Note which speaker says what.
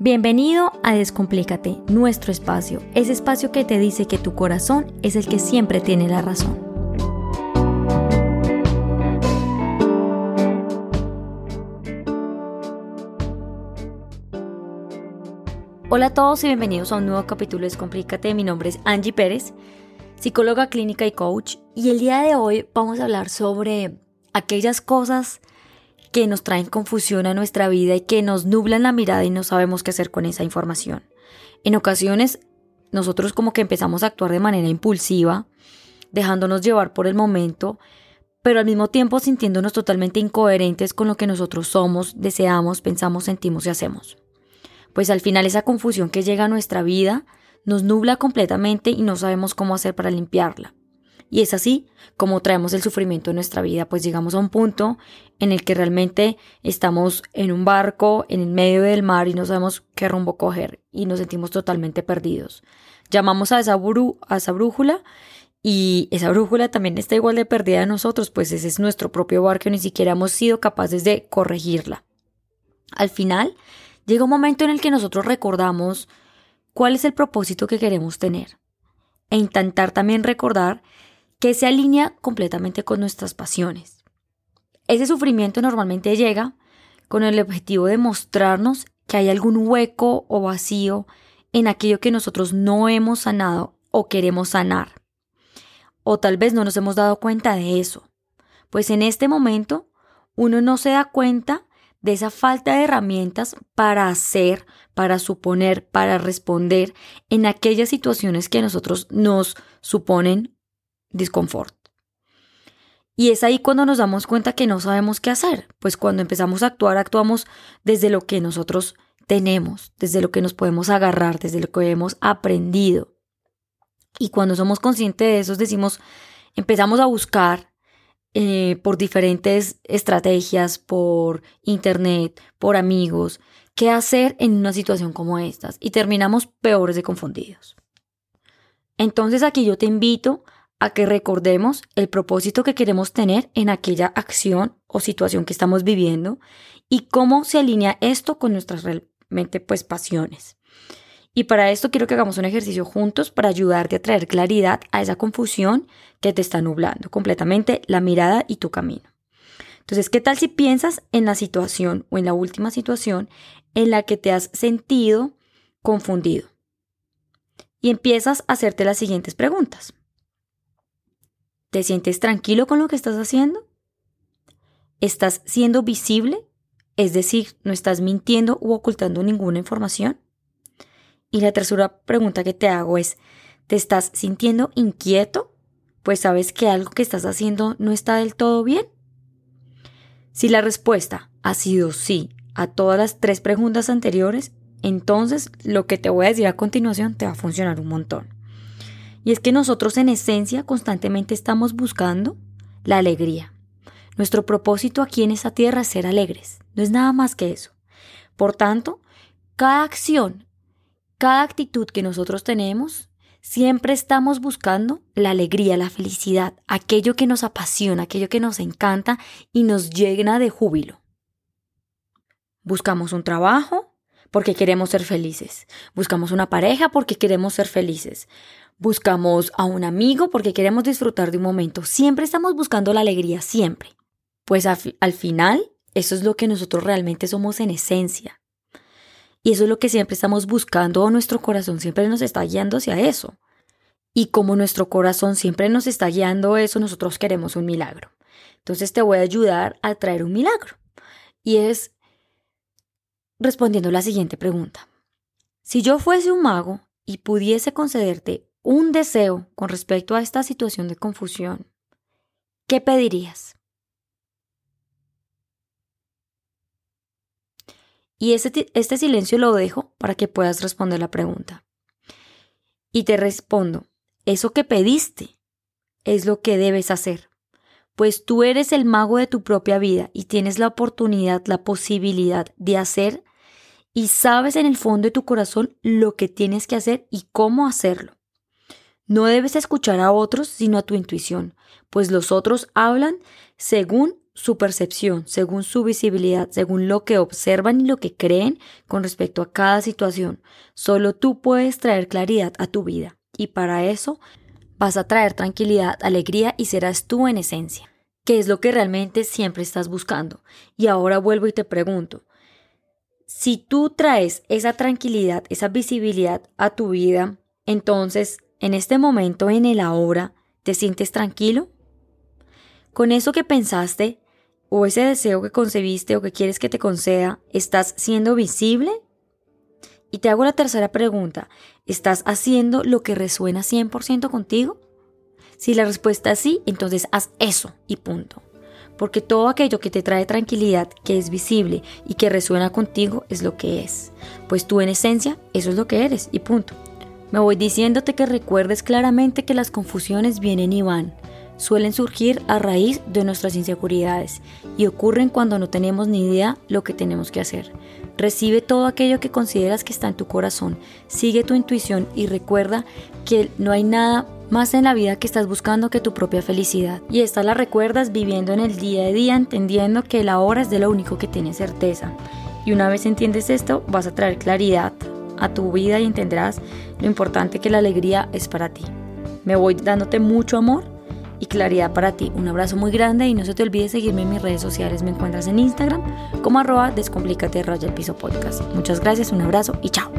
Speaker 1: Bienvenido a Descomplícate, nuestro espacio, ese espacio que te dice que tu corazón es el que siempre tiene la razón. Hola a todos y bienvenidos a un nuevo capítulo de Descomplícate. Mi nombre es Angie Pérez, psicóloga clínica y coach, y el día de hoy vamos a hablar sobre aquellas cosas que nos traen confusión a nuestra vida y que nos nublan la mirada y no sabemos qué hacer con esa información. En ocasiones nosotros como que empezamos a actuar de manera impulsiva, dejándonos llevar por el momento, pero al mismo tiempo sintiéndonos totalmente incoherentes con lo que nosotros somos, deseamos, pensamos, sentimos y hacemos. Pues al final esa confusión que llega a nuestra vida nos nubla completamente y no sabemos cómo hacer para limpiarla. Y es así como traemos el sufrimiento en nuestra vida, pues llegamos a un punto en el que realmente estamos en un barco en el medio del mar y no sabemos qué rumbo coger y nos sentimos totalmente perdidos. Llamamos a esa, a esa brújula y esa brújula también está igual de perdida de nosotros, pues ese es nuestro propio barco y ni siquiera hemos sido capaces de corregirla. Al final, llega un momento en el que nosotros recordamos cuál es el propósito que queremos tener e intentar también recordar que se alinea completamente con nuestras pasiones. Ese sufrimiento normalmente llega con el objetivo de mostrarnos que hay algún hueco o vacío en aquello que nosotros no hemos sanado o queremos sanar. O tal vez no nos hemos dado cuenta de eso. Pues en este momento uno no se da cuenta de esa falta de herramientas para hacer, para suponer, para responder en aquellas situaciones que nosotros nos suponen disconfort. Y es ahí cuando nos damos cuenta que no sabemos qué hacer, pues cuando empezamos a actuar actuamos desde lo que nosotros tenemos, desde lo que nos podemos agarrar, desde lo que hemos aprendido. Y cuando somos conscientes de eso, decimos, empezamos a buscar eh, por diferentes estrategias, por internet, por amigos, qué hacer en una situación como estas y terminamos peores de confundidos. Entonces aquí yo te invito a que recordemos el propósito que queremos tener en aquella acción o situación que estamos viviendo y cómo se alinea esto con nuestras realmente pues pasiones. Y para esto quiero que hagamos un ejercicio juntos para ayudarte a traer claridad a esa confusión que te está nublando completamente la mirada y tu camino. Entonces, ¿qué tal si piensas en la situación o en la última situación en la que te has sentido confundido? Y empiezas a hacerte las siguientes preguntas. ¿Te sientes tranquilo con lo que estás haciendo? ¿Estás siendo visible? Es decir, no estás mintiendo u ocultando ninguna información. Y la tercera pregunta que te hago es, ¿te estás sintiendo inquieto? Pues sabes que algo que estás haciendo no está del todo bien. Si la respuesta ha sido sí a todas las tres preguntas anteriores, entonces lo que te voy a decir a continuación te va a funcionar un montón. Y es que nosotros en esencia constantemente estamos buscando la alegría. Nuestro propósito aquí en esta tierra es ser alegres. No es nada más que eso. Por tanto, cada acción, cada actitud que nosotros tenemos, siempre estamos buscando la alegría, la felicidad, aquello que nos apasiona, aquello que nos encanta y nos llena de júbilo. Buscamos un trabajo porque queremos ser felices. Buscamos una pareja porque queremos ser felices. Buscamos a un amigo porque queremos disfrutar de un momento. Siempre estamos buscando la alegría, siempre. Pues al final, eso es lo que nosotros realmente somos en esencia. Y eso es lo que siempre estamos buscando, nuestro corazón siempre nos está guiando hacia eso. Y como nuestro corazón siempre nos está guiando eso, nosotros queremos un milagro. Entonces te voy a ayudar a traer un milagro. Y es respondiendo la siguiente pregunta. Si yo fuese un mago y pudiese concederte un deseo con respecto a esta situación de confusión, ¿qué pedirías? Y este, este silencio lo dejo para que puedas responder la pregunta. Y te respondo, eso que pediste es lo que debes hacer, pues tú eres el mago de tu propia vida y tienes la oportunidad, la posibilidad de hacer y sabes en el fondo de tu corazón lo que tienes que hacer y cómo hacerlo. No debes escuchar a otros sino a tu intuición, pues los otros hablan según su percepción, según su visibilidad, según lo que observan y lo que creen con respecto a cada situación. Solo tú puedes traer claridad a tu vida y para eso vas a traer tranquilidad, alegría y serás tú en esencia, que es lo que realmente siempre estás buscando. Y ahora vuelvo y te pregunto, si tú traes esa tranquilidad, esa visibilidad a tu vida, entonces en este momento, en el ahora, ¿te sientes tranquilo? Con eso que pensaste, o ese deseo que concebiste o que quieres que te conceda, ¿estás siendo visible? Y te hago la tercera pregunta, ¿estás haciendo lo que resuena 100% contigo? Si la respuesta es sí, entonces haz eso y punto. Porque todo aquello que te trae tranquilidad, que es visible y que resuena contigo es lo que es. Pues tú en esencia, eso es lo que eres y punto. Me voy diciéndote que recuerdes claramente que las confusiones vienen y van suelen surgir a raíz de nuestras inseguridades y ocurren cuando no tenemos ni idea lo que tenemos que hacer. Recibe todo aquello que consideras que está en tu corazón, sigue tu intuición y recuerda que no hay nada más en la vida que estás buscando que tu propia felicidad. Y esta la recuerdas viviendo en el día a día, entendiendo que la hora es de lo único que tienes certeza. Y una vez entiendes esto, vas a traer claridad a tu vida y entenderás lo importante que la alegría es para ti. Me voy dándote mucho amor y claridad para ti. Un abrazo muy grande y no se te olvide seguirme en mis redes sociales. Me encuentras en Instagram como arroba descomplícate raya el piso podcast. Muchas gracias, un abrazo y chao.